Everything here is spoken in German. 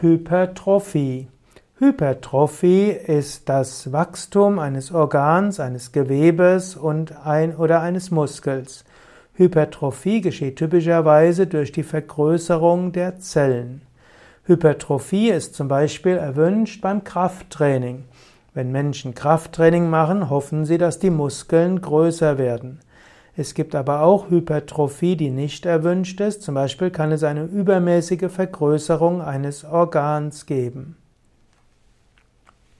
Hypertrophie. Hypertrophie ist das Wachstum eines Organs, eines Gewebes und ein, oder eines Muskels. Hypertrophie geschieht typischerweise durch die Vergrößerung der Zellen. Hypertrophie ist zum Beispiel erwünscht beim Krafttraining. Wenn Menschen Krafttraining machen, hoffen sie, dass die Muskeln größer werden. Es gibt aber auch Hypertrophie, die nicht erwünscht ist. Zum Beispiel kann es eine übermäßige Vergrößerung eines Organs geben.